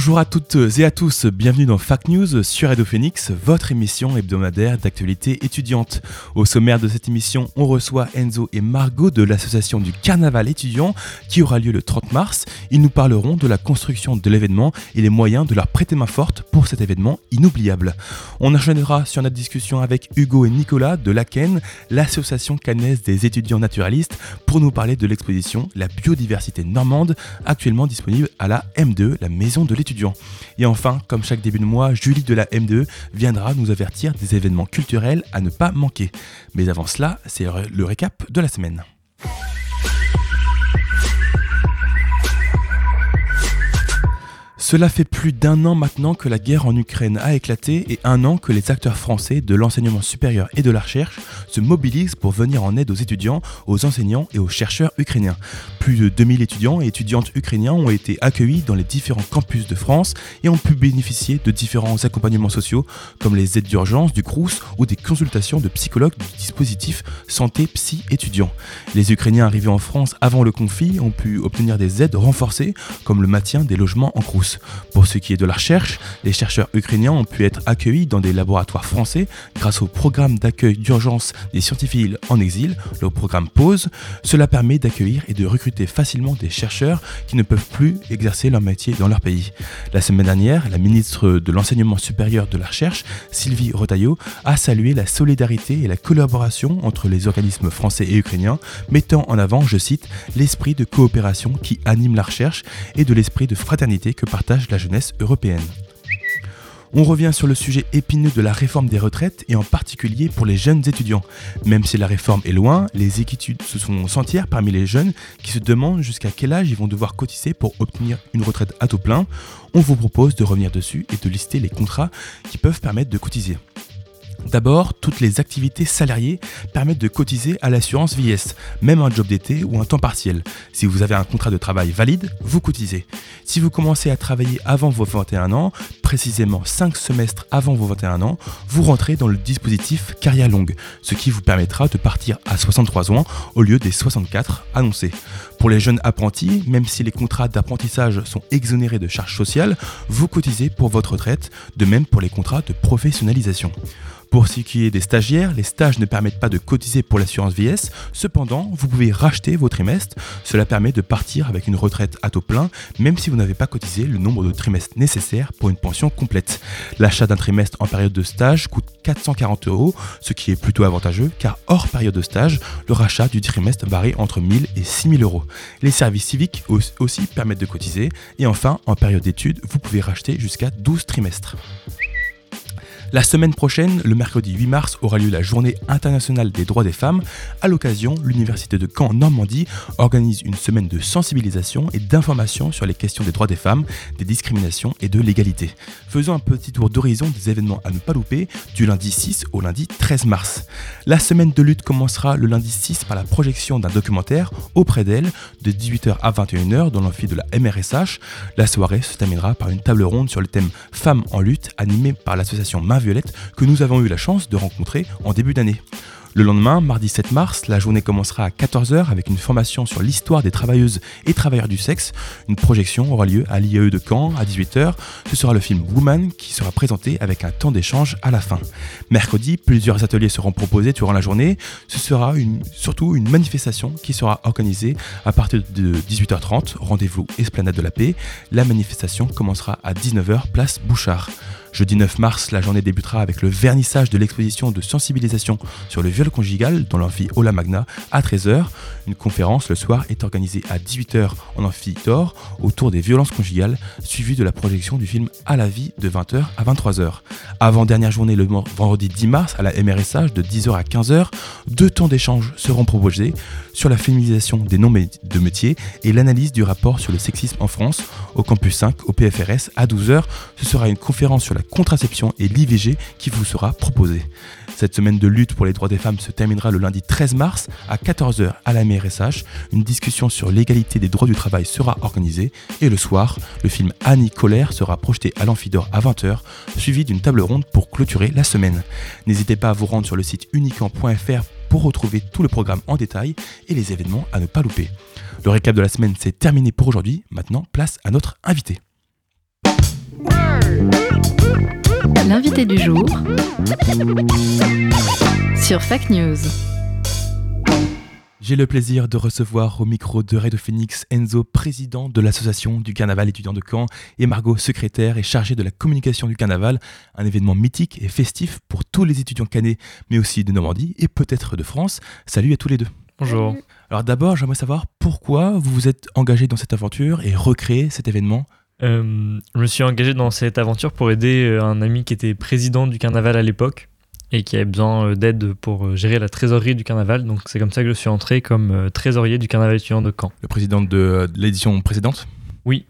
Bonjour à toutes et à tous, bienvenue dans Fact News sur Radio Phoenix, votre émission hebdomadaire d'actualité étudiante. Au sommaire de cette émission, on reçoit Enzo et Margot de l'association du Carnaval étudiant qui aura lieu le 30 mars. Ils nous parleront de la construction de l'événement et les moyens de leur prêter main forte pour cet événement inoubliable. On enchaînera sur notre discussion avec Hugo et Nicolas de l'ACEN, l'association cannaise des étudiants naturalistes, pour nous parler de l'exposition La biodiversité normande, actuellement disponible à la M2, la maison de l'étudiant. Et enfin, comme chaque début de mois, Julie de la M2 viendra nous avertir des événements culturels à ne pas manquer. Mais avant cela, c'est le récap de la semaine. Cela fait plus d'un an maintenant que la guerre en Ukraine a éclaté et un an que les acteurs français de l'enseignement supérieur et de la recherche se mobilisent pour venir en aide aux étudiants, aux enseignants et aux chercheurs ukrainiens. Plus de 2000 étudiants et étudiantes ukrainiens ont été accueillis dans les différents campus de France et ont pu bénéficier de différents accompagnements sociaux comme les aides d'urgence du CRUS ou des consultations de psychologues du dispositif Santé Psy étudiant. Les Ukrainiens arrivés en France avant le conflit ont pu obtenir des aides renforcées comme le maintien des logements en CRUS. Pour ce qui est de la recherche, les chercheurs ukrainiens ont pu être accueillis dans des laboratoires français grâce au programme d'accueil d'urgence des scientifiques en exil, le programme PAUSE. Cela permet d'accueillir et de recruter facilement des chercheurs qui ne peuvent plus exercer leur métier dans leur pays. La semaine dernière, la ministre de l'Enseignement supérieur de la Recherche, Sylvie Rotaillot, a salué la solidarité et la collaboration entre les organismes français et ukrainiens, mettant en avant, je cite, l'esprit de coopération qui anime la recherche et de l'esprit de fraternité que partage la jeunesse européenne. On revient sur le sujet épineux de la réforme des retraites et en particulier pour les jeunes étudiants. Même si la réforme est loin, les équitudes se sont sentir parmi les jeunes qui se demandent jusqu'à quel âge ils vont devoir cotiser pour obtenir une retraite à taux plein. On vous propose de revenir dessus et de lister les contrats qui peuvent permettre de cotiser. D'abord, toutes les activités salariées permettent de cotiser à l'assurance vieillesse, même un job d'été ou un temps partiel. Si vous avez un contrat de travail valide, vous cotisez. Si vous commencez à travailler avant vos 21 ans, précisément 5 semestres avant vos 21 ans, vous rentrez dans le dispositif carrière longue, ce qui vous permettra de partir à 63 ans au lieu des 64 annoncés. Pour les jeunes apprentis, même si les contrats d'apprentissage sont exonérés de charges sociales, vous cotisez pour votre retraite, de même pour les contrats de professionnalisation. Pour ce qui est des stagiaires, les stages ne permettent pas de cotiser pour l'assurance vieillesse, cependant, vous pouvez racheter vos trimestres. Cela permet de partir avec une retraite à taux plein, même si vous n'avez pas cotisé le nombre de trimestres nécessaires pour une pension complète. L'achat d'un trimestre en période de stage coûte 440 euros, ce qui est plutôt avantageux, car hors période de stage, le rachat du trimestre varie entre 1000 et 6000 euros. Les services civiques aussi permettent de cotiser, et enfin, en période d'études, vous pouvez racheter jusqu'à 12 trimestres. La semaine prochaine, le mercredi 8 mars, aura lieu la journée internationale des droits des femmes. À l'occasion, l'Université de Caen Normandie organise une semaine de sensibilisation et d'information sur les questions des droits des femmes, des discriminations et de l'égalité. Faisons un petit tour d'horizon des événements à ne pas louper du lundi 6 au lundi 13 mars. La semaine de lutte commencera le lundi 6 par la projection d'un documentaire auprès d'elle de 18h à 21h dans l'amphi de la MRSH. La soirée se terminera par une table ronde sur le thème Femmes en lutte animée par l'association Main Violette que nous avons eu la chance de rencontrer en début d'année. Le lendemain, mardi 7 mars, la journée commencera à 14h avec une formation sur l'histoire des travailleuses et travailleurs du sexe. Une projection aura lieu à l'IAE de Caen à 18h. Ce sera le film Woman qui sera présenté avec un temps d'échange à la fin. Mercredi, plusieurs ateliers seront proposés durant la journée. Ce sera surtout une manifestation qui sera organisée à partir de 18h30. Rendez-vous Esplanade de la Paix. La manifestation commencera à 19h, place Bouchard. Jeudi 9 mars, la journée débutera avec le vernissage de l'exposition de sensibilisation sur le viol conjugal dans l'amphi Ola Magna à 13h. Une conférence le soir est organisée à 18h en amphi d'or autour des violences conjugales, suivie de la projection du film À la vie de 20h à 23h. Avant dernière journée le vendredi 10 mars à la MRSH de 10h à 15h, deux temps d'échange seront proposés sur la féminisation des noms de métiers et l'analyse du rapport sur le sexisme en France au campus 5 au PFRS à 12h. Ce sera une conférence sur la contraception et l'IVG qui vous sera proposée. Cette semaine de lutte pour les droits des femmes se terminera le lundi 13 mars à 14h à la MRSH. Une discussion sur l'égalité des droits du travail sera organisée et le soir, le film Annie Colère sera projeté à l'Amphidor à 20h, suivi d'une table ronde pour clôturer la semaine. N'hésitez pas à vous rendre sur le site uniquement.fr pour retrouver tout le programme en détail et les événements à ne pas louper. Le récap de la semaine, c'est terminé pour aujourd'hui. Maintenant, place à notre invité. L'invité du jour sur Fake News. J'ai le plaisir de recevoir au micro de Radio Phoenix Enzo, président de l'association du carnaval étudiant de Caen, et Margot, secrétaire et chargée de la communication du carnaval, un événement mythique et festif pour tous les étudiants canais, mais aussi de Normandie et peut-être de France. Salut à tous les deux. Bonjour. Alors d'abord, j'aimerais savoir pourquoi vous vous êtes engagé dans cette aventure et recréé cet événement je me suis engagé dans cette aventure pour aider euh, un ami qui était président du carnaval à l'époque et qui avait besoin euh, d'aide pour gérer la trésorerie du carnaval. Donc c'est comme ça que je suis entré comme trésorier du carnaval étudiant de Caen. Le président de l'édition précédente? Oui,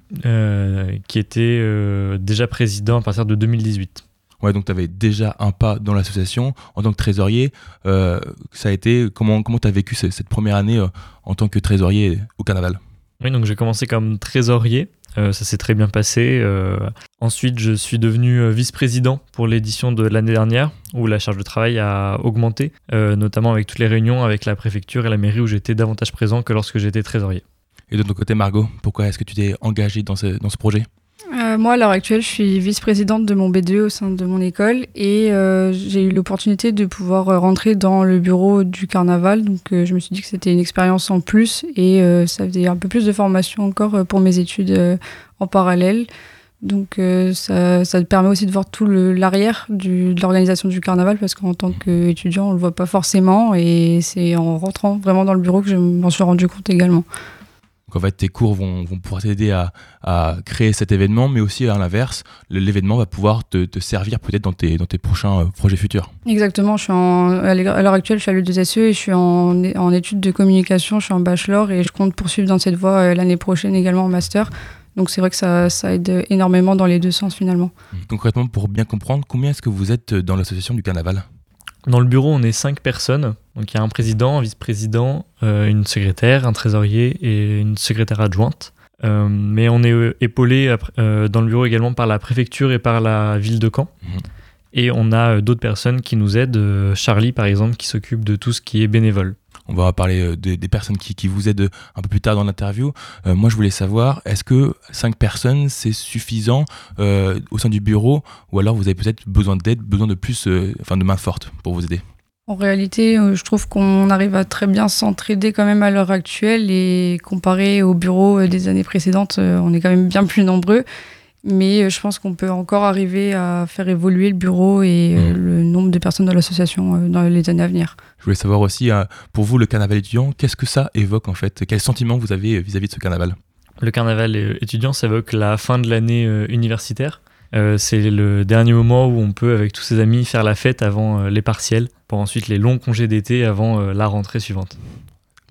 qui était déjà président à partir de 2018. Ouais, donc tu avais déjà un pas dans l'association en tant que trésorier. ça a été comment comment tu as vécu cette première année en tant que trésorier au carnaval? Oui, donc j'ai commencé comme trésorier euh, ça s'est très bien passé. Euh, ensuite, je suis devenu euh, vice-président pour l'édition de l'année dernière, où la charge de travail a augmenté, notamment avec toutes les réunions avec la préfecture et la mairie où j'étais davantage présent que lorsque j'étais trésorier. Et de ton côté, Margot, pourquoi est-ce que tu t'es engagé dans ce, dans ce projet? Euh, moi, à l'heure actuelle, je suis vice-présidente de mon BDE au sein de mon école et euh, j'ai eu l'opportunité de pouvoir euh, rentrer dans le bureau du carnaval. Donc, je me suis dit que c'était une expérience en plus et ça faisait un peu plus de formation encore pour mes études en parallèle. Donc, ça, ça permet aussi de voir tout l'arrière de l'organisation du carnaval parce qu'en tant qu'étudiant, on le voit pas forcément et c'est en rentrant vraiment dans le bureau que je m'en suis rendu compte également. Donc en fait, tes cours vont, pouvoir t'aider à, créer cet événement, mais aussi à l'inverse, l'événement va pouvoir te, servir peut-être dans tes, dans tes prochains euh, projets futurs. Exactement, je suis à l'heure actuelle, je suis à l'E2SE et je suis en, en études de communication, je suis en bachelor et je compte poursuivre dans cette voie euh, l'année prochaine également en master. Donc c'est vrai que ça, ça, aide énormément dans les deux sens finalement. Concrètement, pour bien comprendre, combien est-ce que vous êtes dans l'association du carnaval? Dans le bureau, on est cinq personnes. Donc il y a un président, un vice-président, euh, une secrétaire, un trésorier et une secrétaire adjointe. Euh, mais on est euh, épaulé dans le bureau également par la préfecture et par la ville de Caen. Mhm. Et on a d'autres personnes qui nous aident. Charlie, par exemple, qui s'occupe de tout ce qui est bénévole. On va parler euh, des, personnes qui, vous aident un peu plus tard dans l'interview. Euh, moi, je voulais savoir, est-ce que 5 personnes, c'est suffisant euh, au sein du bureau ou alors vous avez peut-être besoin d'aide, besoin de plus, enfin de main forte pour vous aider? En réalité, je trouve qu'on arrive à très bien s'entraider quand même à l'heure actuelle et comparé au bureau des années précédentes, on est quand même bien plus nombreux. Mais je pense qu'on peut encore arriver à faire évoluer le bureau et mmh. le nombre de personnes dans l'association dans les années à venir. Je voulais savoir aussi, euh, pour vous, le carnaval étudiant, qu'est-ce que ça évoque en fait? Quel sentiment vous avez euh, vis-à-vis de ce carnaval? Le carnaval euh, étudiant, ça évoque la fin de l'année universitaire. c'est le dernier moment où on peut, avec tous ses amis, faire la fête avant les partiels, pour ensuite les longs congés d'été avant la rentrée suivante.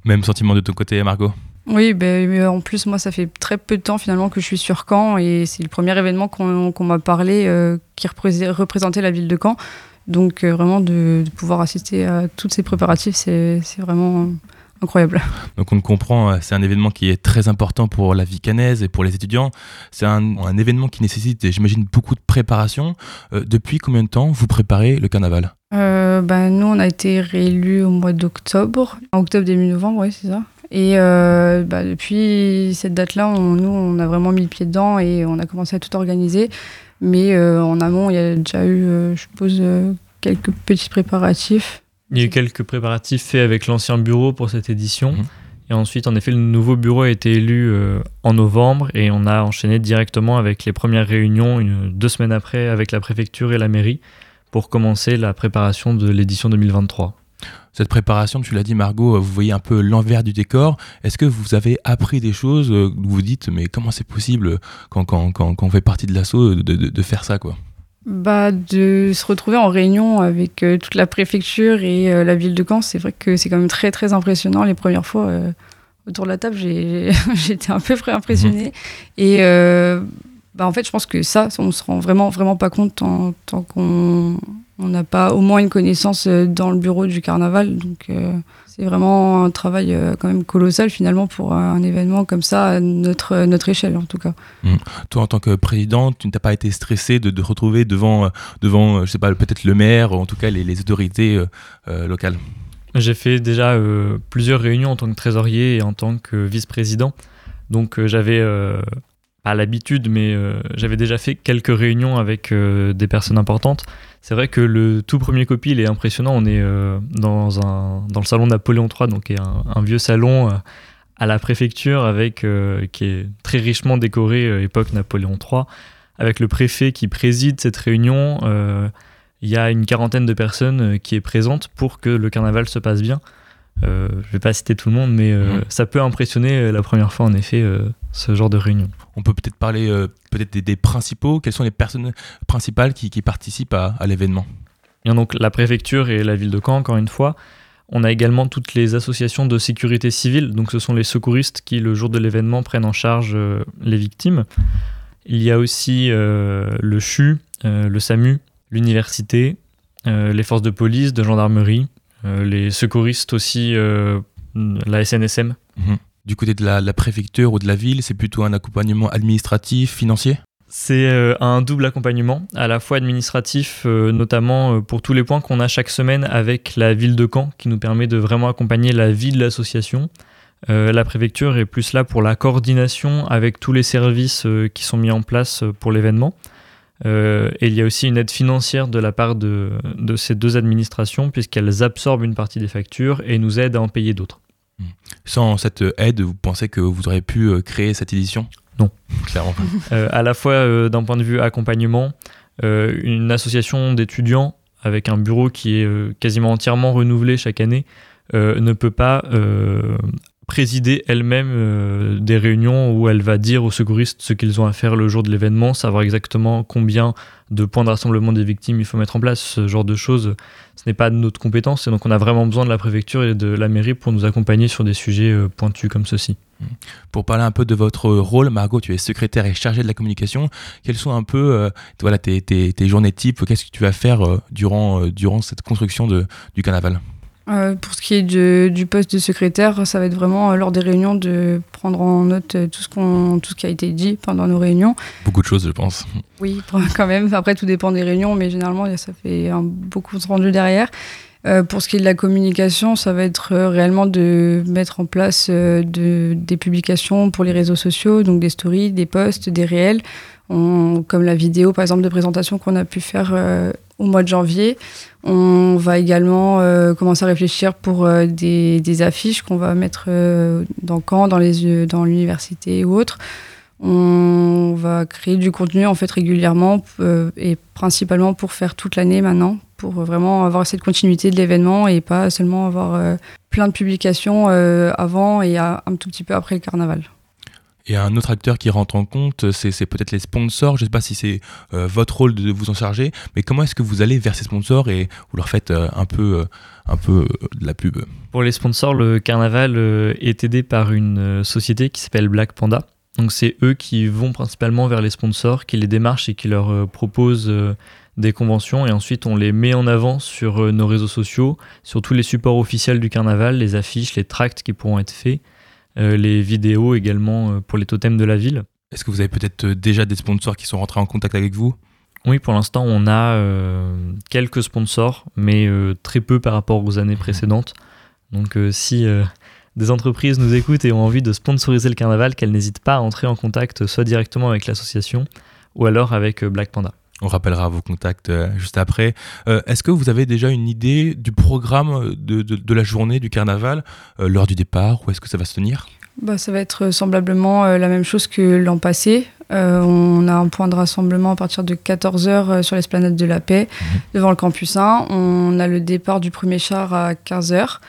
Même sentiment de ton côté, Margot? Oui, ben, en plus, moi, ça fait très peu de temps finalement que je suis sur Caen et c'est le premier événement qu'on m'a parlé qui représentait la ville de Caen. Donc euh, vraiment de, pouvoir assister à tous ces préparatifs, c'est vraiment incroyable. Donc on le comprend, euh, c'est un événement qui est très important pour la vie canaise et pour les étudiants. C'est un, un, événement qui nécessite, j'imagine, beaucoup de préparation. Euh, depuis combien de temps vous préparez le carnaval? Ben, Nous, on a été réélus au mois d'octobre, en octobre début novembre, oui, c'est ça. Et bah, depuis cette date-là, nous, on a vraiment mis le pied dedans et on a commencé à tout organiser. Mais euh, en amont, il y a déjà eu, euh, je suppose, euh, quelques petits préparatifs. Il y a eu quelques préparatifs faits avec l'ancien bureau pour cette édition. Mhm. Et ensuite, en effet, le nouveau bureau a été élu euh, en novembre et on a enchaîné directement avec les premières réunions une, deux semaines après avec la préfecture et la mairie pour commencer la préparation de l'édition 2023. Cette préparation, tu l'as dit Margot, euh, vous voyez un peu l'envers du décor. Est-ce que vous avez appris des choses euh, Vous vous dites, mais comment c'est possible quand, quand, quand, quand on fait partie de l'assaut de, de, de faire ça quoi? Bah, de se retrouver en réunion avec euh, toute la préfecture et euh, la ville de Caen, c'est vrai que c'est quand même très très impressionnant. Les premières fois euh, autour de la table, j'ai j'étais un peu impressionnée. Et bah, en fait, je pense que ça, on se rend vraiment vraiment pas compte tant, tant qu'on on n'a pas au moins une connaissance dans le bureau du carnaval. Donc c'est vraiment un travail quand même colossal finalement pour un événement comme ça à notre, notre échelle en tout cas. Mmh. Toi, en tant que président, tu n'as pas été stressé de te de retrouver devant, devant je sais pas, peut-être le maire, ou en tout cas les, les autorités euh, euh, locales? J'ai fait déjà euh, plusieurs réunions en tant que trésorier et en tant que vice-président. Donc j'avais pas l'habitude, mais j'avais déjà fait quelques réunions avec des personnes importantes. C'est vrai que le tout premier copie, il est impressionnant. On est dans, un, dans le salon Napoléon III, donc un, un vieux salon à la préfecture avec euh, qui est très richement décoré euh, époque Napoléon III avec le préfet qui préside cette réunion euh, il y a une quarantaine de personnes qui est présente pour que le carnaval se passe bien je vais pas citer tout le monde mais Mhm. ça peut impressionner la première fois en effet ce genre de réunion On peut peut-être parler peut-être des, des principaux. Quelles sont les personnes principales qui, qui participent à, à l'événement? Il y a donc la préfecture et la ville de Caen, encore une fois. On a également toutes les associations de sécurité civile, donc ce sont les secouristes qui, le jour de l'événement, prennent en charge euh, les victimes. Il y a aussi euh, le CHU, euh, le SAMU, l'université, euh, les forces de police, de gendarmerie, euh, les secouristes aussi, euh, la SNSM. Mhm. Du côté de la, préfecture ou de la ville, c'est plutôt un accompagnement administratif, financier? C'est euh, un double accompagnement, à la fois administratif, euh, notamment euh, pour tous les points qu'on a chaque semaine avec la ville de Caen, qui nous permet de vraiment accompagner la vie de l'association. La préfecture est plus là pour la coordination avec tous les services qui sont mis en place pour l'événement. Il y a aussi une aide financière de la part de ces deux administrations, puisqu'elles absorbent une partie des factures et nous aident à en payer d'autres. Sans cette aide, vous pensez que vous auriez pu euh, créer cette édition? Non. Clairement pas. Euh, à la fois euh, d'un point de vue accompagnement, euh, une association d'étudiants avec un bureau qui est euh, quasiment entièrement renouvelé chaque année euh, ne peut pas euh, présider elle-même euh, des réunions où elle va dire aux secouristes ce qu'ils ont à faire le jour de l'événement, savoir exactement combien de points de rassemblement des victimes il faut mettre en place, ce genre de choses. Ce n'est pas de notre compétence et donc on a vraiment besoin de la préfecture et de la mairie pour nous accompagner sur des sujets euh, pointus comme ceci. Pour parler un peu de votre rôle, Margot, tu es secrétaire et chargée de la communication. Quelles sont un peu euh, voilà, tes, journées type Qu'est-ce que tu vas faire euh, durant, durant cette construction de, du carnaval? Euh, pour ce qui est de- du poste de secrétaire, ça va être vraiment euh, lors des réunions de prendre en note euh, tout ce, qu'on, tout ce qui a été dit pendant nos réunions. Beaucoup de choses, je pense. Oui, quand même. Après, tout dépend des réunions, mais généralement, ça fait un beaucoup de rendu derrière. Pour ce qui est de la communication, ça va être réellement de mettre en place de, des publications pour les réseaux sociaux, donc des stories, des posts, des réels, On- comme la vidéo par exemple de présentation qu'on a pu faire au mois de janvier. On va également euh, commencer à réfléchir pour euh, des, affiches qu'on va mettre euh, dans Caen, dans les dans l'université ou autre. On va créer du contenu en fait régulièrement et principalement pour faire toute l'année maintenant, pour vraiment avoir cette continuité de l'événement et pas seulement avoir plein de publications avant et un tout petit peu après le carnaval. Et un autre acteur qui rentre en compte, c'est peut-être les sponsors. Je ne sais pas si c'est euh, votre rôle de vous en charger, mais comment est-ce que vous allez vers ces sponsors et vous leur faites euh, un peu, euh, un peu de la pub? Pour les sponsors, le carnaval est aidé par une société qui s'appelle Black Panda. Donc c'est eux qui vont principalement vers les sponsors, qui les démarchent et qui leur proposent des conventions et ensuite on les met en avant sur nos réseaux sociaux, sur tous les supports officiels du carnaval, les affiches, les tracts qui pourront être faits, les vidéos également euh, pour les totems de la ville. Est-ce que vous avez peut-être euh, déjà des sponsors qui sont rentrés en contact avec vous? Oui, pour l'instant, on a euh, quelques sponsors, mais euh, très peu par rapport aux années précédentes. Donc, euh, si euh, des entreprises nous écoutent et ont envie de sponsoriser le carnaval, qu'elles n'hésitent pas à entrer en contact soit directement avec l'association ou alors avec euh, Black Panda. On rappellera vos contacts euh, juste après. Euh, Est-ce que vous avez déjà une idée du programme de, de- de la journée du carnaval euh, lors du départ Où est-ce que ça va se tenir? Bah, ça va être semblablement euh, la même chose que l'an passé. Euh, on a un point de rassemblement à partir de 14h sur l'esplanade de la Paix, devant le campus 1. On a le départ du premier char à 15h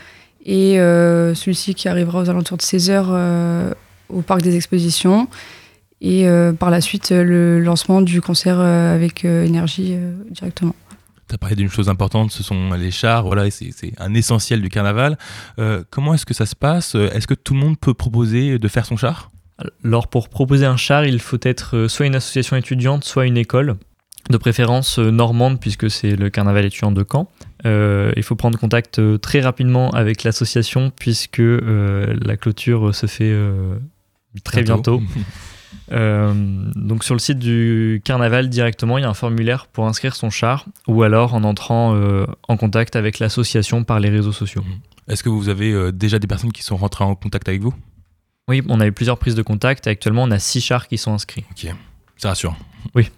et euh, celui-ci qui arrivera aux alentours de 16h euh, au parc des expositions. Et euh, par la suite, euh, le lancement du concert euh, avec euh, énergie euh, directement. Tu as parlé d'une chose importante, ce sont les chars, voilà, c'est un essentiel du carnaval. Euh, comment est-ce que ça se passe? Est-ce que tout le monde peut proposer de faire son char? Alors pour proposer un char, il faut être soit une association étudiante, soit une école, de préférence normande puisque c'est le carnaval étudiant de Caen. Euh, il faut prendre contact très rapidement avec l'association puisque euh, la clôture se fait euh, très bientôt. Euh, donc sur le site du carnaval directement, il y a un formulaire pour inscrire son char ou alors en entrant euh, en contact avec l'association par les réseaux sociaux. Est-ce que vous avez euh, déjà des personnes qui sont rentrées en contact avec vous? Oui, on a eu plusieurs prises de contact. Actuellement, on a six chars qui sont inscrits. Ok, ça rassure. Oui.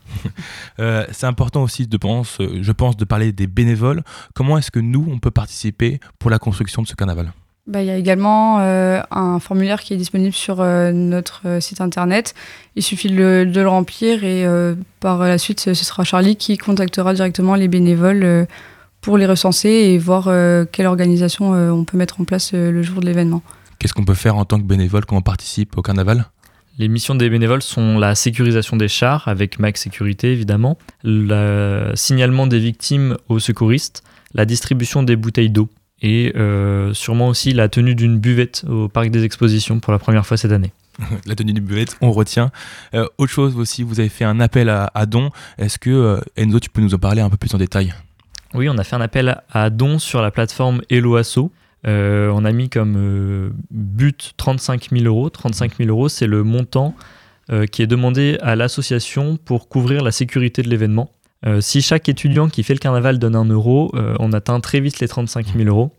C'est important aussi, de pense, je pense, de parler des bénévoles. Comment est-ce que nous, on peut participer pour la construction de ce carnaval? Bah, Il y a également euh, un formulaire qui est disponible sur euh, notre euh, site internet. Il suffit de le, de le remplir et euh, par la suite, ce sera Charlie qui contactera directement les bénévoles euh, pour les recenser et voir euh, quelle organisation euh, on peut mettre en place euh, le jour de l'événement. Qu'est-ce qu'on peut faire en tant que bénévole? Quand on participe au carnaval? Les missions des bénévoles sont la sécurisation des chars, avec Max Sécurité évidemment, le signalement des victimes aux secouristes, la distribution des bouteilles d'eau et euh, sûrement aussi la tenue d'une buvette au parc des expositions pour la première fois cette année. La tenue du buvette, on retient. Euh, autre chose aussi, vous avez fait un appel à, à dons. Est-ce que, euh, Enzo, tu peux nous en parler un peu plus en détail? Oui, on a fait un appel à dons sur la plateforme Hello Asso. Euh, on a mis comme but 35 000 euros. 35 000 euros, c'est le montant qui est demandé à l'association pour couvrir la sécurité de l'événement. Euh, si chaque étudiant qui fait le carnaval donne un euro, euh, on atteint très vite les 35 000 euros.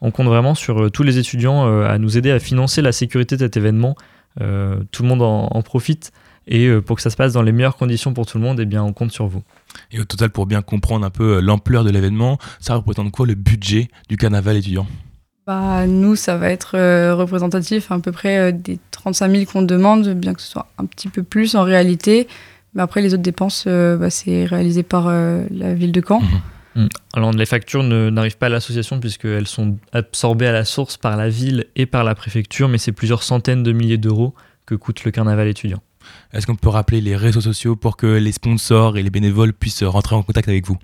On compte vraiment sur euh, tous les étudiants euh, à nous aider à financer la sécurité de cet événement. Euh, tout le monde en, en profite et euh, pour que ça se passe dans les meilleures conditions pour tout le monde, eh bien, on compte sur vous. Et au total, pour bien comprendre un peu l'ampleur de l'événement, ça représente quoi le budget du carnaval étudiant? Bah, nous, ça va être euh, représentatif à peu près euh, des 35 000 qu'on demande, bien que ce soit un petit peu plus en réalité. Mais après, les autres dépenses, euh, bah, c'est réalisé par euh, la ville de Caen. Mm. Alors les factures n'arrivent pas à l'association puisqu'elles sont absorbées à la source par la ville et par la préfecture, mais c'est plusieurs centaines de milliers d'euros que coûte le carnaval étudiant. Est-ce qu'on peut rappeler les réseaux sociaux pour que les sponsors et les bénévoles puissent rentrer en contact avec vous?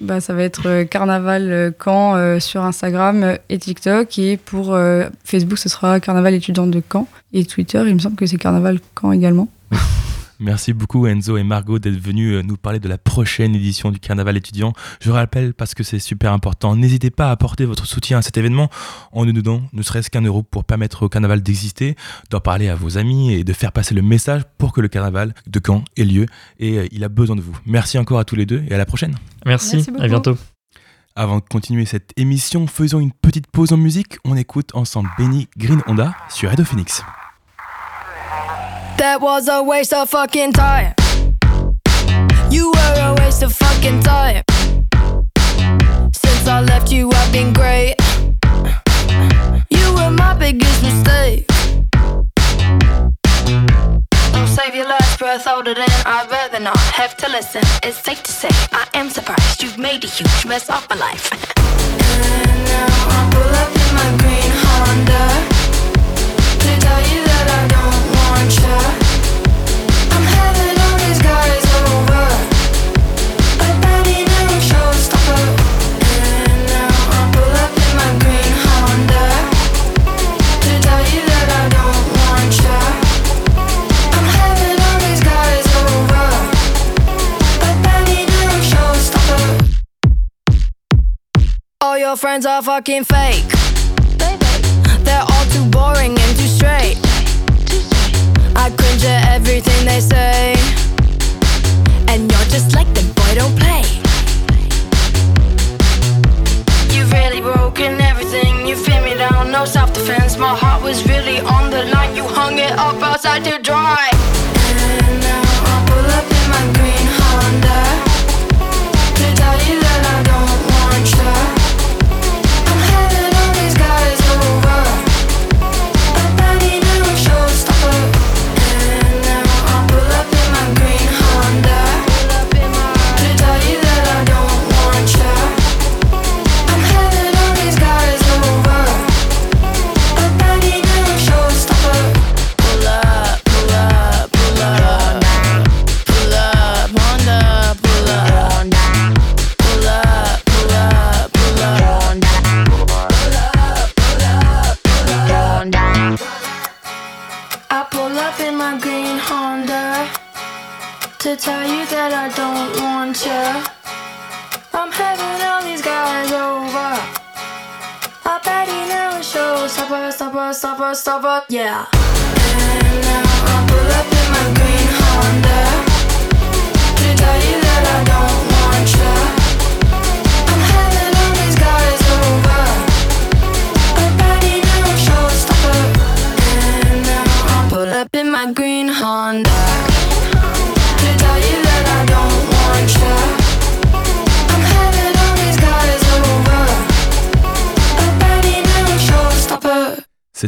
Bah, ça va être euh, Carnaval Caen euh, sur Instagram et TikTok. Et pour euh, Facebook, ce sera Carnaval étudiant de Caen. Et Twitter, il me semble que c'est Carnaval Caen également. Merci beaucoup Enzo et Margot d'être venus euh, nous parler de la prochaine édition du Carnaval étudiant. Je rappelle parce que c'est super important, n'hésitez pas à apporter votre soutien à cet événement en nous donnant ne serait-ce qu'un euro pour permettre au Carnaval d'exister, d'en parler à vos amis et de faire passer le message pour que le Carnaval de Caen ait lieu. Et euh, il a besoin de vous. Merci encore à tous les deux et à la prochaine. Merci, Merci à bientôt. Avant de continuer cette émission, faisons une petite pause en musique. On écoute ensemble Benny Green Honda sur Radio Phoenix. That was a waste of fucking time. You were a waste of fucking time. Since I left you, I've been great. You were my biggest mistake. Don't save your last breath older than I'd rather not have to listen. It's safe to say I am surprised you've made a huge mess of my life. And now I pull up in my green Honda your friends are fucking fake. They're all too boring and too straight. I cringe at everything they say. And you're just like them, boy, don't play. You've really broken everything. You feel me down, no self defense. My heart was really on the line. You hung it up outside to dry.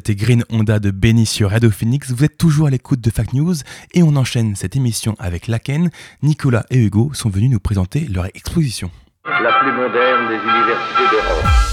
C'était Green Honda de Benny sur Radio Phoenix. Vous êtes toujours à l'écoute de Fact News et on enchaîne cette émission avec Laken. Nicolas et Hugo sont venus nous présenter leur exposition. la plus moderne des universités d'Europe.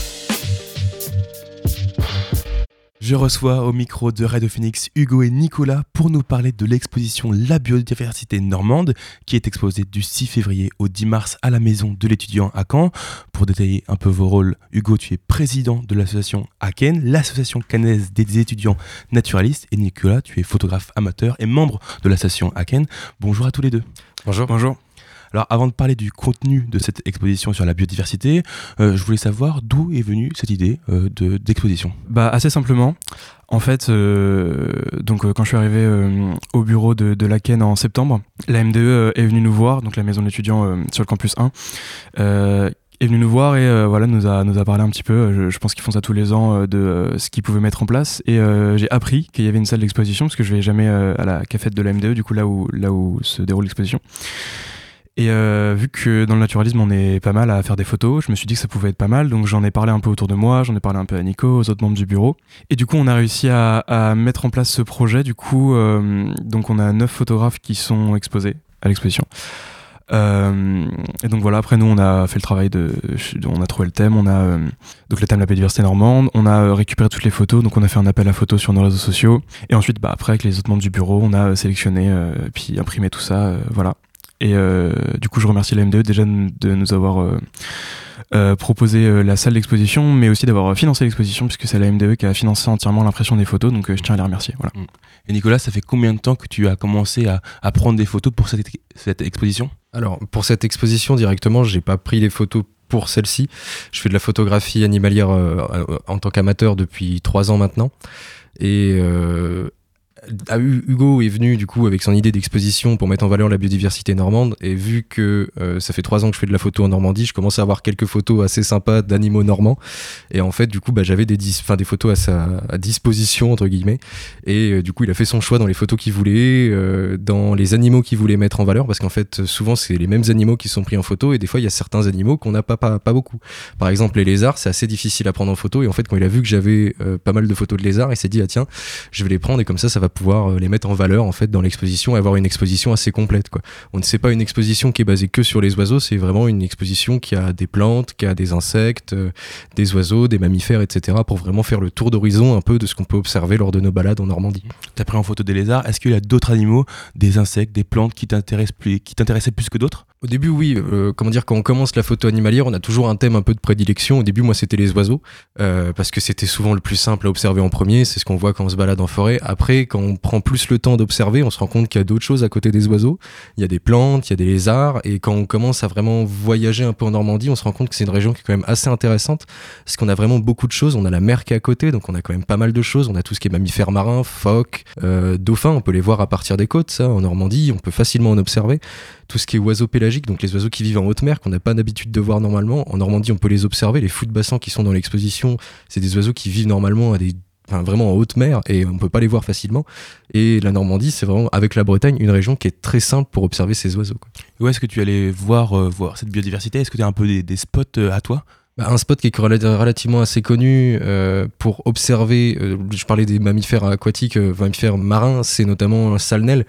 Je reçois au micro de Radio Phoenix Hugo et Nicolas pour nous parler de l'exposition La biodiversité normande qui est exposée du 6 février au 10 mars à la maison de l'étudiant à Caen. Pour détailler un peu vos rôles, Hugo, tu es président de l'association AKEN, l'association canaise des étudiants naturalistes, et Nicolas, tu es photographe amateur et membre de l'association AKEN. Bonjour à tous les deux. Bonjour. Bonjour. Alors avant de parler du contenu de cette exposition sur la biodiversité, euh, je voulais savoir d'où est venue cette idée euh, de- d'exposition. Bah assez simplement. En fait, euh, donc euh, quand je suis arrivé au bureau de, de l'AKEN en septembre, la MDE est venue nous voir, donc la maison euh, sur le campus 1, euh, est venue nous voir et voilà nous a nous a parlé un petit peu. Je, pense qu'ils font ça tous les ans de ce qu'ils pouvaient mettre en place et j'ai appris qu'il y avait une salle d'exposition parce que je vais jamais à la cafette de la MDE, du coup là où là où se déroule l'exposition. Et euh, vu que dans le naturalisme on est pas mal à faire des photos, je me suis dit que ça pouvait être pas mal, donc j'en ai parlé un peu autour de moi, j'en ai parlé un peu à Nico, aux autres membres du bureau. Et du coup on a réussi à, à mettre en place ce projet. Du coup, euh, donc on a neuf photographes qui sont exposés à l'exposition. Euh, et donc voilà, après nous on a fait le travail de, on a trouvé le thème, on a euh, donc le thème de la biodiversité normande, on a euh, récupéré toutes les photos, donc on a fait un appel à photos sur nos réseaux sociaux, et ensuite bah après avec les autres membres du bureau, on a euh, sélectionné euh, puis imprimé tout ça, euh, voilà. Et euh, du coup je remercie la MDE déjà de nous avoir euh, euh, proposé euh, la salle d'exposition, mais aussi d'avoir financé l'exposition puisque c'est la MDE qui a financé entièrement l'impression des photos, donc euh, je tiens à les remercier. Voilà. Et Nicolas, ça fait combien de temps que tu as commencé à, à prendre des photos pour cette, cette exposition? Alors, pour cette exposition directement, j'ai pas pris les photos pour celle-ci. Je fais de la photographie animalière euh, en tant qu'amateur depuis trois ans maintenant. Et euh, Hugo est venu du coup avec son idée d'exposition pour mettre en valeur la biodiversité normande. Et vu que euh, ça fait trois ans que je fais de la photo en Normandie, je commençais à avoir quelques photos assez sympas d'animaux normands. Et en fait, du coup, bah, j'avais des, des photos à sa disposition entre guillemets. Et euh, du coup, il a fait son choix dans les photos qu'il voulait, euh, dans les animaux qu'il voulait mettre en valeur, parce qu'en fait, souvent, c'est les mêmes animaux qui sont pris en photo, et des fois, il y a certains animaux qu'on n'a pas, pas, pas beaucoup. Par exemple, les lézards, c'est assez difficile à prendre en photo, et en fait, quand il a vu que j'avais pas mal de photos de lézards, il s'est dit, ah tiens, je vais les prendre, et comme ça, ça va pouvoir euh, les mettre en valeur, en fait, dans l'exposition, et avoir une exposition assez complète, quoi. On ne sait pas une exposition qui est basée que sur les oiseaux, c'est vraiment une exposition qui a des plantes, qui a des insectes, euh, des oiseaux, des mammifères, etc., pour vraiment faire le tour d'horizon un peu de ce qu'on peut observer lors de nos balades en Normandie. Tu as pris en photo des lézards. Est-ce qu'il y a d'autres animaux, des insectes, des plantes qui t'intéressent plus, qui t'intéressaient plus que d'autres? Au début, oui. euh, comment dire, quand on commence la photo animalière, on a toujours un thème un peu de prédilection. Au début, moi, c'était les oiseaux, euh, parce que c'était souvent le plus simple à observer en premier. C'est ce qu'on voit quand on se balade en forêt. Après, quand on prend plus le temps d'observer, on se rend compte qu'il y a d'autres choses à côté des oiseaux. Il y a des plantes, il y a des lézards. Et quand on commence à vraiment voyager un peu en Normandie, on se rend compte que c'est une région qui est quand même assez intéressante, parce qu'on a vraiment beaucoup de choses. On a la mer qui est à côté, donc on a quand même pas mal de choses. On a tout ce qui est mammifères marins, phoques, euh, dauphins. On peut les voir à partir des côtes, ça, en Normandie. On peut facilement en observer tout ce qui est oiseaux pélagiques, donc les oiseaux qui vivent en haute mer, qu'on n'a pas d'habitude de voir normalement. En Normandie, on peut les observer. Les fous de bassin qui sont dans l'exposition, c'est des oiseaux qui vivent normalement à des Enfin, vraiment en haute mer et on peut pas les voir facilement. Et la Normandie, c'est vraiment avec la Bretagne une région qui est très simple pour observer ces oiseaux. quoi. Où est-ce que tu allais voir, euh, voir cette biodiversité? Est-ce que tu as un peu des, des spots euh, à toi? Bah, un spot qui est rela- relativement assez connu euh, pour observer, euh, je parlais des mammifères aquatiques, euh, mammifères marins, c'est notamment Salnel.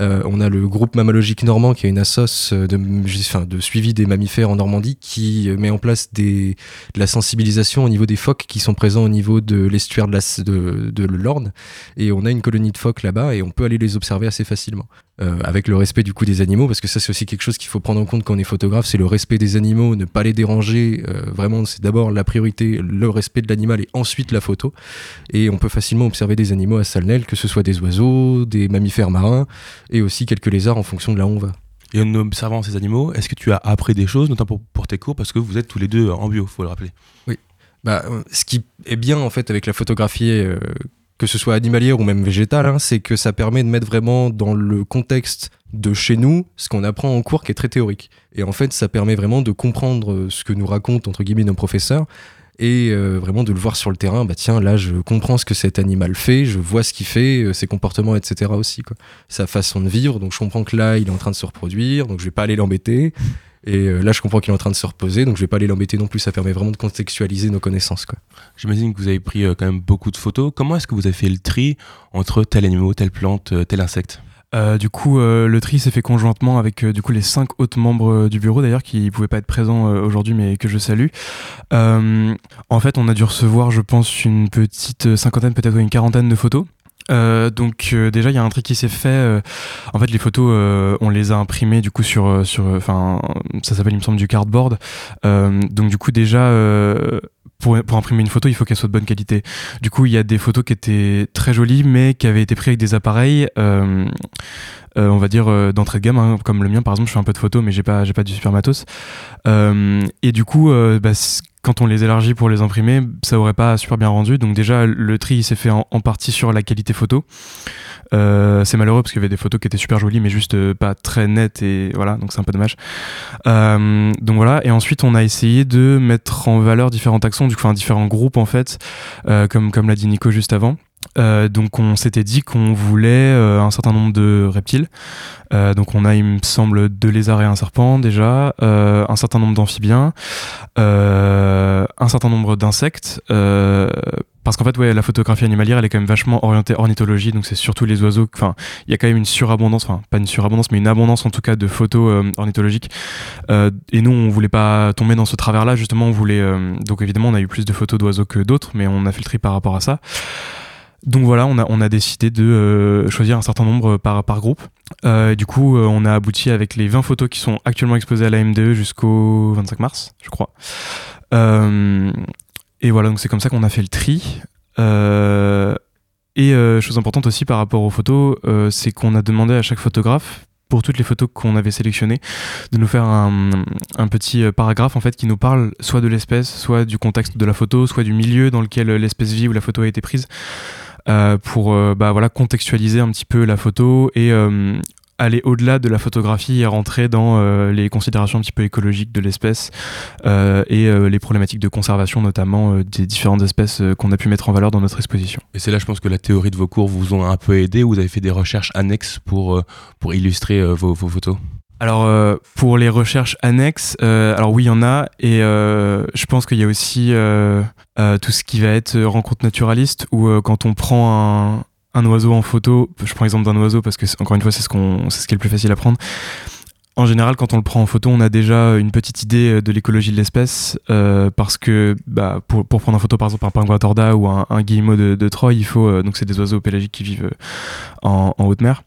Euh, on a le groupe mammalogique normand qui est une assoce de, enfin, de suivi des mammifères en Normandie qui met en place de la sensibilisation au niveau des phoques qui sont présents au niveau de l'estuaire de, l'Orne. Et on a une colonie de phoques là-bas et on peut aller les observer assez facilement. Euh, avec le respect du coup des animaux, parce que ça c'est aussi quelque chose qu'il faut prendre en compte quand on est photographe, c'est le respect des animaux, ne pas les déranger. Euh, vraiment, c'est d'abord la priorité, le respect de l'animal et ensuite la photo. Et on peut facilement observer des animaux à Salnel, que ce soit des oiseaux, des mammifères marins et aussi quelques lézards en fonction de là où on va. Et en observant ces animaux, est-ce que tu as appris des choses, notamment pour, pour tes cours, parce que vous êtes tous les deux en bio, faut le rappeler. Oui. Bah, ce qui est bien en fait avec la photographie euh, que ce soit animalière ou même végétale, hein, c'est que ça permet de mettre vraiment dans le contexte de chez nous ce qu'on apprend en cours qui est très théorique. Et en fait, ça permet vraiment de comprendre euh, ce que nous racontent entre guillemets nos professeurs et euh, vraiment de le voir sur le terrain. Bah tiens, là, je comprends ce que cet animal fait, je vois ce qu'il fait, euh, ses comportements, etc. aussi, quoi. Sa façon de vivre. Donc, je comprends que là, il est en train de se reproduire, donc je vais pas aller l'embêter. Et euh, là, je comprends qu'il est en train de se reposer, donc je vais pas aller l'embêter non plus. Ça permet vraiment de contextualiser nos connaissances. Quoi. J'imagine que vous avez pris quand même beaucoup de photos. Comment est-ce que vous avez fait le tri entre tel animal, telle plante, tel insecte? Euh, du coup, euh, le tri s'est fait conjointement avec euh, du coup les cinq autres membres du bureau d'ailleurs qui pouvaient pas être présents aujourd'hui, mais que je salue. En fait, on a dû recevoir, je pense, une petite cinquantaine, peut-être une quarantaine de photos. Donc déjà il y a un truc qui s'est fait en fait les photos on les a imprimées du coup sur sur enfin ça s'appelle il me semble du cardboard donc du coup déjà pour, pour imprimer une photo il faut qu'elle soit de bonne qualité. Du coup il y a des photos qui étaient très jolies mais qui avaient été prises avec des appareils euh, euh, on va dire euh, d'entrée de gamme hein, comme le mien par exemple je fais un peu de photos mais j'ai pas j'ai pas du super matos. Euh, et du coup euh, bah, quand on les élargit pour les imprimer, ça aurait pas super bien rendu. Donc déjà, le tri s'est fait en, partie sur la qualité photo. Euh, c'est malheureux parce qu'il y avait des photos qui étaient super jolies, mais juste euh, pas très nettes et voilà, donc c'est un peu dommage. Euh, donc voilà, et ensuite on a essayé de mettre en valeur différents taxons, du coup, enfin différents groupes en fait, comme l'a dit Nico juste avant. Euh, donc on s'était dit qu'on voulait euh, un certain nombre de reptiles. Euh, donc on a, il me semble, deux lézards et un serpent déjà, un certain nombre d'amphibiens, un certain nombre d'insectes. parce qu'en fait, ouais, la photographie animalière, elle est quand même vachement orientée ornithologie, donc c'est surtout les oiseaux. Enfin, il y a quand même une surabondance, enfin pas une surabondance, mais une abondance en tout cas de photos ornithologiques. Et nous, on voulait pas tomber dans ce travers-là. Justement, on voulait. donc évidemment, on a eu plus de photos d'oiseaux que d'autres, mais on a tri par rapport à ça. Donc voilà, on a, décidé de euh, choisir un certain nombre par, par groupe. Euh, du coup, euh, on a abouti avec les 20 photos qui sont actuellement exposées à la MDE jusqu'au 25 mars, je crois. Euh, et voilà, donc c'est comme ça qu'on a fait le tri. Euh, et euh, chose importante aussi par rapport aux photos, euh, c'est qu'on a demandé à chaque photographe pour toutes les photos qu'on avait sélectionnées, de nous faire un, un petit euh, paragraphe en fait qui nous parle soit de l'espèce, soit du contexte de la photo, soit du milieu dans lequel euh, l'espèce vit ou la photo a été prise, euh, pour euh, bah, voilà contextualiser un petit peu la photo et euh, aller au-delà de la photographie et rentrer dans euh, les considérations un petit peu écologiques de l'espèce euh, et euh, les problématiques de conservation notamment euh, des différentes espèces euh, qu'on a pu mettre en valeur dans notre exposition. Et c'est là, je pense que la théorie de vos cours vous ont un peu aidé. ou Vous avez fait des recherches annexes pour, euh, pour illustrer euh, vos, vos photos? Alors euh, pour les recherches annexes, euh, alors oui il y en a et euh, je pense qu'il y a aussi tout ce qui va être rencontre naturaliste où quand on prend un, un oiseau en photo, je prends l'exemple d'un oiseau parce que encore une fois c'est ce qu'on c'est ce qui est le plus facile à prendre. En général, quand on le prend en photo, on a déjà une petite idée de l'écologie de l'espèce, parce que bah, pour, pour prendre en photo par exemple un pingouin torda ou un, guillemot de, de Troie, il faut donc c'est des oiseaux pélagiques qui vivent en, en haute mer.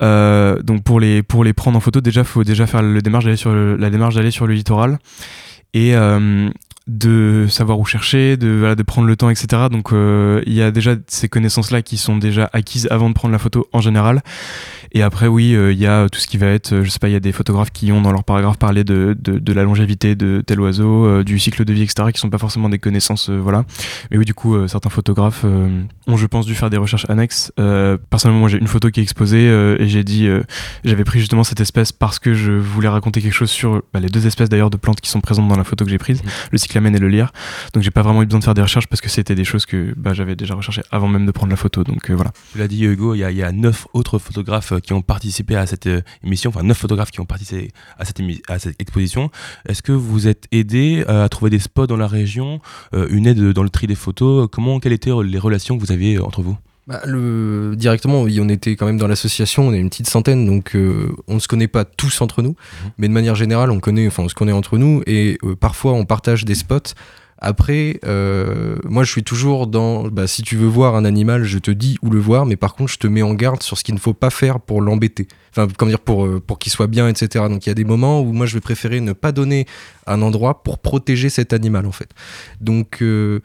Euh, donc pour les pour les prendre en photo, déjà faut déjà faire le démarche d'aller sur le, la démarche d'aller sur le littoral et euh, de savoir où chercher, de voilà, de prendre le temps, etc. Donc euh, il y a déjà ces connaissances là qui sont déjà acquises avant de prendre la photo en général. Et après oui, euh, il y a tout ce qui va être, euh, je sais pas, il y a des photographes qui ont dans leur paragraphe parlé de, de, de la longévité de tel oiseau, euh, du cycle de vie, etc. qui sont pas forcément des connaissances, voilà. Mais oui, du coup, certains photographes ont, je pense, dû faire des recherches annexes. Personnellement, moi, j'ai une photo qui est exposée et j'ai dit, j'avais pris justement cette espèce parce que je voulais raconter quelque chose sur bah, les deux espèces d'ailleurs de plantes qui sont présentes dans la photo que j'ai prise, le cyclamen et le lierre. Donc, j'ai pas vraiment eu besoin de faire des recherches parce que c'était des choses que bah, j'avais déjà recherchées avant même de prendre la photo. Donc euh, voilà. Tu l'as dit Hugo, il y, y a neuf autres photographes euh, qui ont participé à cette euh, émission, enfin neuf photographes qui ont participé à cette, émi- à cette exposition. Est-ce que vous êtes aidé euh, à trouver des spots dans la région, une aide dans le tri des photos? Comment, quelles étaient les relations que vous aviez entre vous? Bah, le... Directement, on était quand même dans l'association, on est une petite centaine, donc euh, on ne se connaît pas tous entre nous, Mhm. mais de manière générale, on, connaît, enfin, on se connaît entre nous et euh, parfois on partage des spots. Après, euh, moi je suis toujours dans, bah, si tu veux voir un animal, je te dis où le voir, mais par contre je te mets en garde sur ce qu'il ne faut pas faire pour l'embêter. Enfin, comment dire, pour, euh, pour qu'il soit bien, etc. Donc il y a des moments où moi je vais préférer ne pas donner un endroit pour protéger cet animal en fait. Donc euh,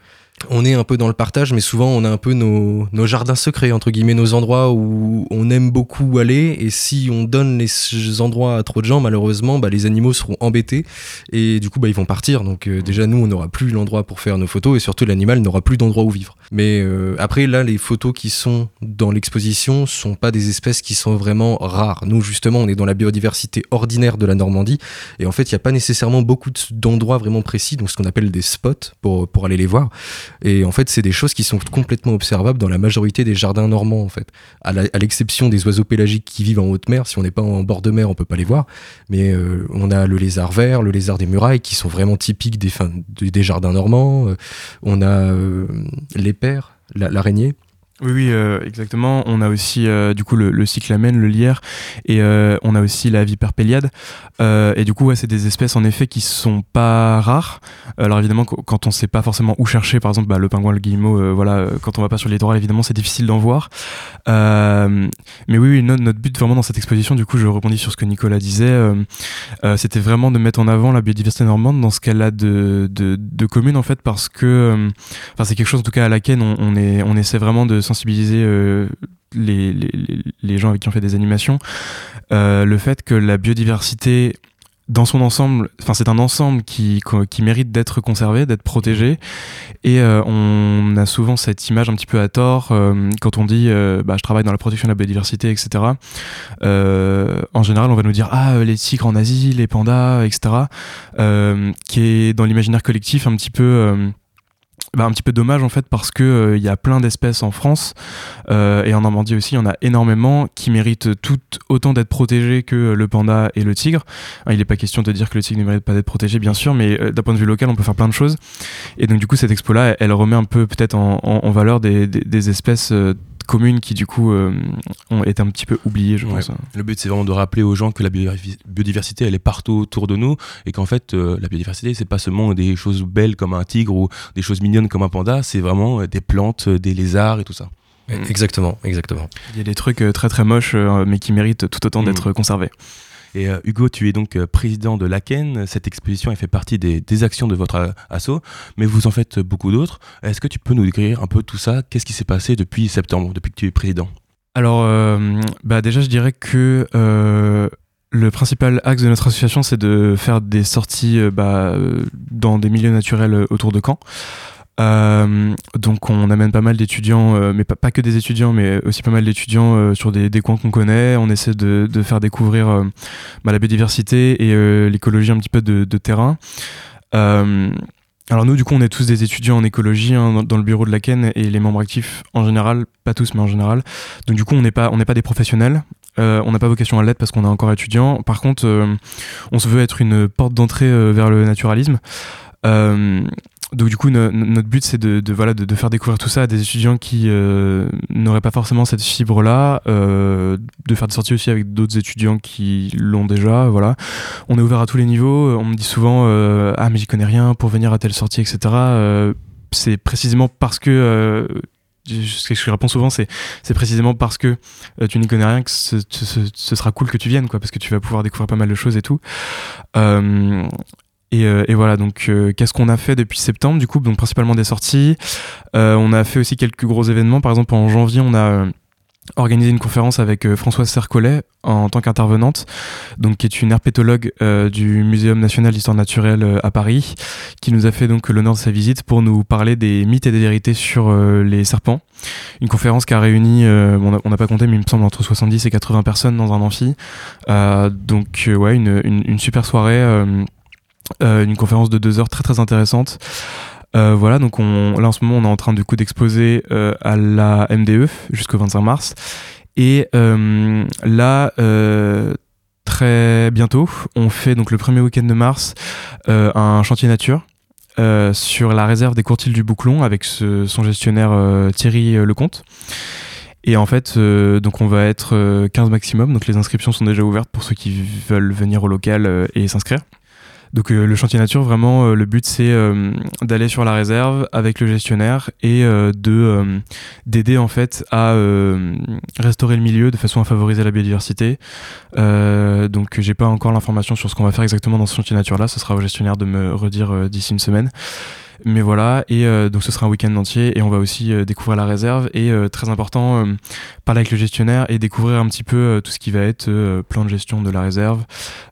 on est un peu dans le partage, mais souvent on a un peu nos, nos jardins secrets, entre guillemets, nos endroits où on aime beaucoup aller. Et si on donne les endroits à trop de gens, malheureusement, bah, les animaux seront embêtés et du coup bah, ils vont partir. Donc euh, déjà nous on n'aura plus l'endroit pour faire nos photos et surtout l'animal n'aura plus d'endroit où vivre. Mais euh, après là les photos qui sont dans l'exposition sont pas des espèces qui sont vraiment rares. Nous justement on est dans la biodiversité ordinaire de la Normandie et en fait il n'y a pas nécessairement beaucoup de- d'endroits vraiment précis, donc ce qu'on appelle des spots pour, pour aller les voir. Et en fait, c'est des choses qui sont complètement observables dans la majorité des jardins normands, en fait. À l'exception des oiseaux pélagiques qui vivent en haute mer. Si on n'est pas en bord de mer, on peut pas les voir. Mais euh, on a le lézard vert, le lézard des murailles, qui sont vraiment typiques des, jardins normands. Euh, on a euh, l'épère, la- l'araignée. Oui, euh, exactement. On a aussi euh, du coup le, cyclamen, le lierre, et euh, on a aussi la vipère péliade. Et du coup, c'est des espèces en effet qui sont pas rares. Alors évidemment, qu- quand on sait pas forcément où chercher, par exemple, bah, le pingouin, le guillemot, voilà, quand on va pas sur le littoral, évidemment, c'est difficile d'en voir. Mais oui, oui, no- notre but vraiment dans cette exposition, du coup, je rebondis sur ce que Nicolas disait, c'était vraiment de mettre en avant la biodiversité normande dans ce qu'elle a de, de, commune en fait, parce que, enfin, c'est quelque chose en tout cas à laquelle on, on essaie vraiment de sensibiliser euh, les, les, les- gens avec qui on fait des animations, euh, le fait que la biodiversité dans son ensemble, enfin c'est un ensemble qui, qui mérite d'être conservé, d'être protégé, et euh, on a souvent cette image un petit peu à tort quand on dit bah, je travaille dans la protection de la biodiversité, etc. En général, on va nous dire ah les tigres en Asie, les pandas, etc. Qui est dans l'imaginaire collectif un petit peu bah, un petit peu dommage en fait parce que euh, il y a plein d'espèces en France euh, et en Normandie aussi il y en a énormément qui méritent toutes autant d'être protégées que le panda et le tigre. Hein, il n'est pas question de dire que le tigre ne mérite pas d'être protégé bien sûr mais euh, d'un point de vue local on peut faire plein de choses et donc du coup cette expo là elle, remet un peu peut-être en, valeur des espèces communes qui du coup euh, ont été un petit peu oubliées je Ouais. pense. Le but, c'est vraiment de rappeler aux gens que la biodiversi- biodiversité, elle est partout autour de nous et qu'en fait, euh, la biodiversité, c'est pas seulement des choses belles comme un tigre ou des choses mignonnes comme un panda, c'est vraiment euh, des plantes, des lézards et tout ça. Exactement, exactement. Il y a des trucs très très moches mais qui méritent tout autant Mm. d'être conservés. Et euh, Hugo, tu es donc euh, président de l'AKEN. Cette exposition, fait partie des, actions de votre euh, asso, mais vous en faites beaucoup d'autres. Est-ce que tu peux nous décrire un peu tout ça? Qu'est-ce qui s'est passé depuis septembre, depuis que tu es président? Alors, bah déjà, je dirais que le principal axe de notre association, c'est de faire des sorties bah, dans des milieux naturels autour de Caen. Euh, donc on amène pas mal d'étudiants, euh, mais pas, que des étudiants, mais aussi pas mal d'étudiants euh, sur des, coins qu'on connaît. On essaie de, faire découvrir bah, la biodiversité et l'écologie un petit peu de, terrain. Alors nous, du coup, on est tous des étudiants en écologie hein, dans, le bureau de la Ken et les membres actifs en général, pas tous, mais en général. Donc du coup, on n'est pas, des professionnels. On n'a pas vocation à l'être parce qu'on est encore étudiant. Par contre, on se veut être une porte d'entrée vers le naturalisme. Donc du coup, no- no- notre but, c'est de, voilà, de, faire découvrir tout ça à des étudiants qui euh, n'auraient pas forcément cette fibre-là, euh, de faire des sorties aussi avec d'autres étudiants qui l'ont déjà. Voilà. On est ouvert à tous les niveaux. On me dit souvent euh, ah mais j'y connais rien pour venir à telle sortie, etc. Euh, c'est précisément parce que euh, ce que je réponds souvent, c'est c'est précisément parce que euh, tu n'y connais rien que ce, sera cool que tu viennes, quoi, parce que tu vas pouvoir découvrir pas mal de choses et tout. Euh, et, euh, et voilà, donc euh, qu'est-ce qu'on a fait depuis septembre Du coup, donc principalement des sorties. Euh, on a fait aussi quelques gros événements. Par exemple, en janvier, on a organisé une conférence avec Françoise Sercollet en tant qu'intervenante, donc qui est une herpétologue du Muséum national d'histoire naturelle à Paris, qui nous a fait donc l'honneur de sa visite pour nous parler des mythes et des vérités sur les serpents. Une conférence qui a réuni, on n'a pas compté, mais il me semble entre 70 et 80 personnes dans un amphi. Donc ouais, une super soirée. Euh, une conférence de deux heures très très intéressante. Euh, voilà, donc on, là en ce moment on est en train du coup d'exposer euh, à la MDE jusqu'au 25 mars. Et là, très bientôt, on fait donc le premier week-end de mars un chantier nature. sur la réserve des courtils du Bouclon avec son gestionnaire Thierry Lecomte. Et en fait, donc on va être euh, 15 maximum, donc les inscriptions sont déjà ouvertes pour ceux qui veulent venir au local et s'inscrire. Donc euh, le chantier nature, vraiment, euh, le but c'est euh, d'aller sur la réserve avec le gestionnaire et euh, de euh, d'aider en fait à euh, restaurer le milieu de façon à favoriser la biodiversité. Donc j'ai pas encore l'information sur ce qu'on va faire exactement dans ce chantier nature là. Ce sera au gestionnaire de me redire d'ici une semaine. Mais voilà, et euh, donc ce sera un week-end entier et on va aussi euh, découvrir la réserve et euh, très important, euh, parler avec le gestionnaire et découvrir un petit peu euh, tout ce qui va être euh, plan de gestion de la réserve,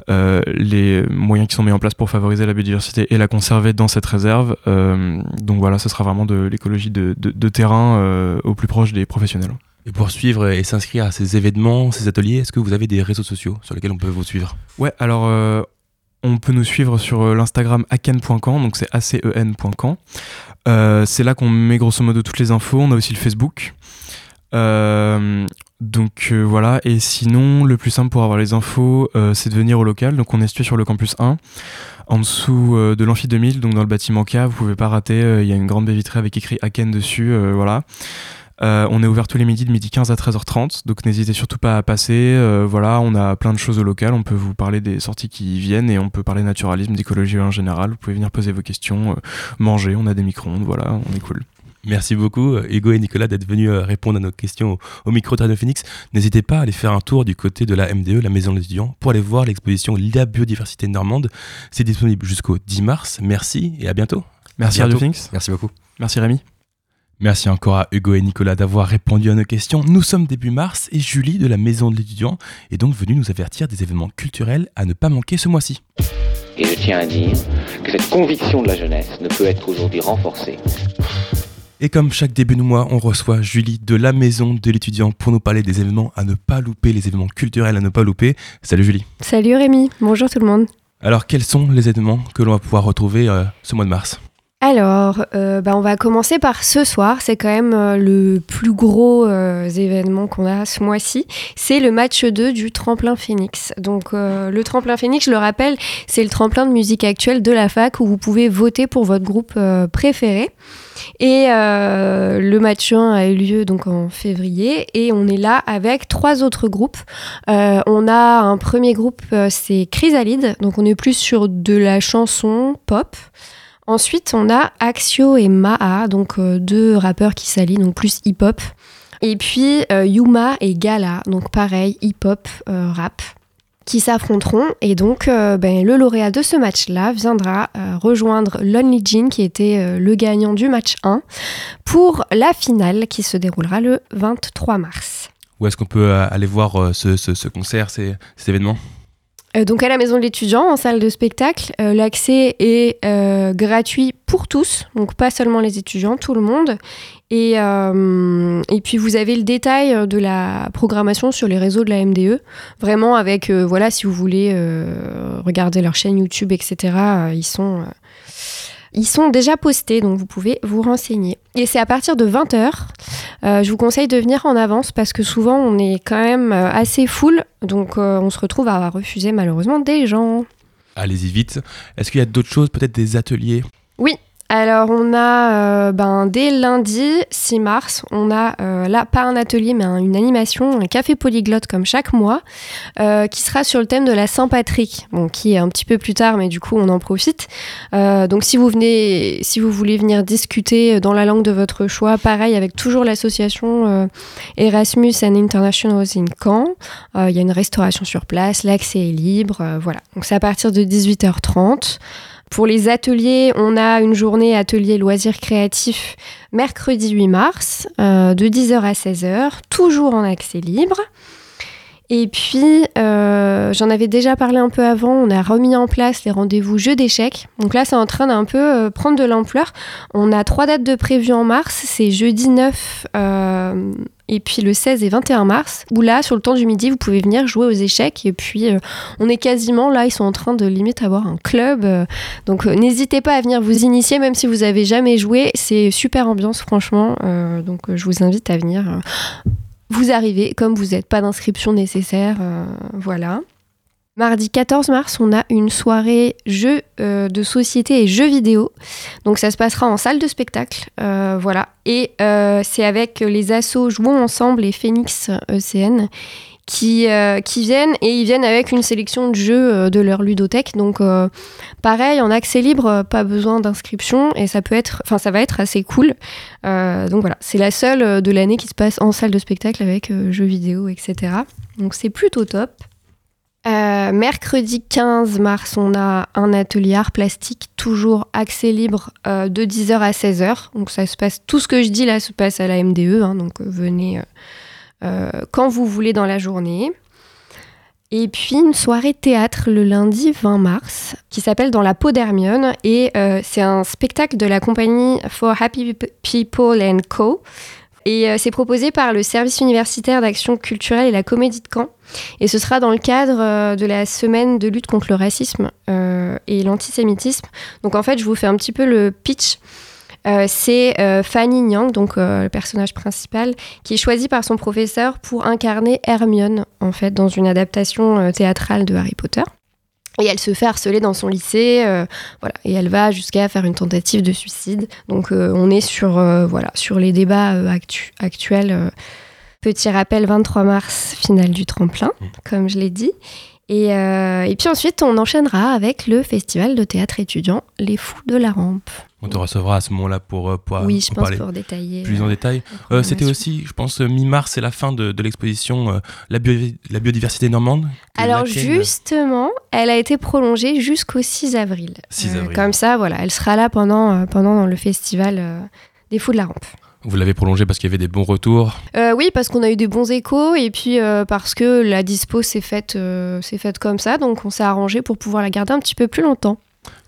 euh, les moyens qui sont mis en place pour favoriser la biodiversité et la conserver dans cette réserve. Euh, donc voilà, ce sera vraiment de l'écologie de, de- de terrain euh, au plus proche des professionnels. Et pour suivre et s'inscrire à ces événements, ces ateliers, est-ce que vous avez des réseaux sociaux sur lesquels on peut vous suivre? Ouais, alors euh, on peut nous suivre sur euh, l'Instagram aken.camp, donc c'est acen.camp. Euh, c'est là qu'on met grosso modo toutes les infos. On a aussi le Facebook. Euh, donc voilà, et sinon, le plus simple pour avoir les infos, c'est de venir au local. Donc on est situé sur le campus 1, en dessous de l'amphi 2000, donc dans le bâtiment K. Vous pouvez pas rater, il y a une grande baie vitrée avec écrit Aken dessus, voilà. Euh, on est ouvert tous les midis de midi 15 à 13h30, donc n'hésitez surtout pas à passer. Euh, voilà, on a plein de choses au local, on peut vous parler des sorties qui viennent et on peut parler naturalisme, d'écologie en général. Vous pouvez venir poser vos questions, euh, manger, on a des micro-ondes, voilà, on est cool. Merci beaucoup Hugo et Nicolas d'être venus répondre à nos questions au, au micro de Radio Phoenix. N'hésitez pas à aller faire un tour du côté de la MDE, la Maison de l'étudiant, pour aller voir l'exposition La biodiversité normande. C'est disponible jusqu'au 10 mars. Merci et à bientôt. Merci À Radio bientôt. Phoenix. Merci beaucoup. Merci Rémi. Merci encore à Hugo et Nicolas d'avoir répondu à nos questions. Nous sommes début mars et Julie de la Maison de l'étudiant est donc venue nous avertir des événements culturels à ne pas manquer ce mois-ci. Et je tiens à dire que cette conviction de la jeunesse ne peut être aujourd'hui renforcée Et comme chaque début de mois, on reçoit Julie de la Maison de l'étudiant pour nous parler des événements à ne pas louper, les événements culturels à ne pas louper. Salut Julie. Salut Rémi, bonjour tout le monde. Alors quels sont les événements que l'on va pouvoir retrouver euh, ce mois de mars? Alors, euh, bah, on va commencer par ce soir. C'est quand même euh, le plus gros euh, événement qu'on a ce mois-ci. C'est le match 2 du Tremplin Phoenix. Donc, le Tremplin Phoenix, je le rappelle, c'est le tremplin de musique actuelle de la fac où vous pouvez voter pour votre groupe préféré. Et le match 1 a eu lieu donc en février et on est là avec trois autres groupes. On a un premier groupe, c'est Chrysalide, donc on est plus sur de la chanson pop. Ensuite, on a Axio et Maa, donc euh, deux rappeurs qui s'allient, donc plus hip-hop. Et puis euh, Yuma et Gala, donc pareil, hip-hop, euh, rap, qui s'affronteront. Et donc, ben, le lauréat de ce match-là viendra rejoindre Lonely Jean, qui était le gagnant du match 1, pour la finale qui se déroulera le 23 mars. Où est-ce qu'on peut aller voir ce, ce- ce concert, cet événement donc à la maison de l'étudiant, en salle de spectacle, euh, l'accès est euh, gratuit pour tous, donc pas seulement les étudiants, tout le monde. Et, euh, et puis vous avez le détail de la programmation sur les réseaux de la MDE, vraiment avec, euh, voilà, si vous voulez euh, regarder leur chaîne YouTube, etc., euh, ils sont... euh, ils sont déjà postés, donc vous pouvez vous renseigner. Et c'est à partir de 20h. je vous conseille de venir en avance parce que souvent on est quand même euh, assez full, donc euh, on se retrouve à refuser malheureusement des gens. Allez-y vite. Est-ce qu'il y a d'autres choses, peut-être des ateliers? Oui, alors on a euh, ben, dès lundi 6 mars, on a euh, là pas un atelier mais un- une animation, un café polyglotte comme chaque mois, euh, qui sera sur le thème de la Saint-Patrick, bon, qui est un petit peu plus tard mais du coup on en profite. Donc si vous venez, si vous voulez venir discuter dans la langue de votre choix, pareil avec toujours l'association Erasmus and Internationals in Caen, il y a une restauration sur place, l'accès est libre, voilà. Donc c'est à partir de 18h30. Pour les ateliers, on a une journée atelier loisirs créatifs mercredi 8 mars, euh, de 10h à 16h, toujours en accès libre. Et puis, euh, j'en avais déjà parlé un peu avant, on a remis en place les rendez-vous jeux d'échecs. Donc là, c'est en train d'un peu euh, prendre de l'ampleur. On a trois dates de prévues en mars, c'est jeudi 9 euh, et puis le 16 et 21 mars, où là, sur le temps du midi, vous pouvez venir jouer aux échecs. Et puis, on est quasiment là, ils sont en train de limite avoir un club. donc, n'hésitez pas à venir vous initier, même si vous avez jamais joué. C'est super ambiance, franchement. Donc, je vous invite à venir. Vous arrivez comme vous n'êtes pas d'inscription nécessaire. euh, voilà. Mardi 14 mars, on a une soirée jeux euh, de société et jeux vidéo. Donc ça se passera en salle de spectacle. euh, voilà. Et c'est avec les assos Jouons Ensemble et Phoenix ECN qui, euh, qui viennent et ils viennent avec une sélection de jeux euh, de leur ludothèque. Donc euh, pareil, en accès libre, pas besoin d'inscription et ça peut être, enfin ça va être assez cool. Donc voilà, c'est la seule de l'année qui se passe en salle de spectacle avec jeux vidéo, etc. Donc c'est plutôt top. Mercredi 15 mars, on a un atelier art plastique, toujours accès libre de 10h à 16h. Donc ça se passe, tout ce que je dis là se passe à la MDE, hein, donc venez quand vous voulez dans la journée. Et puis une soirée théâtre le lundi 20 mars qui s'appelle Dans la peau d'Hermione et euh, c'est un spectacle de la compagnie For Happy People and Co. Et euh, c'est proposé par le service universitaire d'action culturelle et la comédie de Caen. Et ce sera dans le cadre euh, de la semaine de lutte contre le racisme euh, et l'antisémitisme. Donc en fait, je vous fais un petit peu le pitch. Euh, c'est euh, Fanny Nyang, donc euh, le personnage principal, qui est choisi par son professeur pour incarner Hermione, en fait, dans une adaptation théâtrale de Harry Potter. Et elle se fait harceler dans son lycée, voilà, et elle va jusqu'à faire une tentative de suicide. Donc on est sur, voilà, sur les débats actu- actuels. Petit rappel, 23 mars, finale du tremplin, comme je l'ai dit. Et, euh, et puis ensuite, on enchaînera avec le festival de théâtre étudiant Les Fous de la Rampe. On te recevra à ce moment-là pour, euh, pour oui, je en pense parler pour détailler. plus en euh, détail. Euh, C'était aussi, je pense, euh, mi-mars, c'est la fin de, de l'exposition euh, la, bio- la biodiversité normande. Alors justement, elle a été prolongée jusqu'au 6 avril. 6 Euh, avril. comme ça, voilà, elle sera là pendant, euh, pendant le festival euh, des Fous de la Rampe. Vous l'avez prolongé parce qu'il y avait des bons retours. Euh, oui, parce qu'on a eu des bons échos et puis euh, parce que la dispo s'est faite, euh, faite comme ça, donc on s'est arrangé pour pouvoir la garder un petit peu plus longtemps.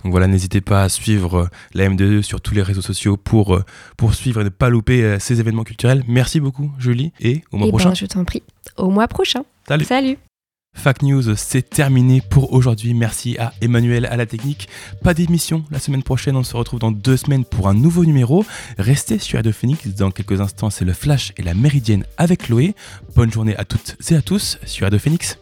Donc voilà, n'hésitez pas à suivre la MDE sur tous les réseaux sociaux pour, pour suivre et ne pas louper ces événements culturels. Merci beaucoup, Julie, et au mois Eh ben, prochain. je t'en prie. Au mois prochain. Salut. Salut. Fact News, c'est terminé pour aujourd'hui. Merci à Emmanuel à la technique. Pas d'émission la semaine prochaine. On se retrouve dans deux semaines pour un nouveau numéro. Restez sur Radio Phoenix. Dans quelques instants, c'est le Flash et la Méridienne avec Chloé. Bonne journée à toutes et à tous sur Radio Phoenix.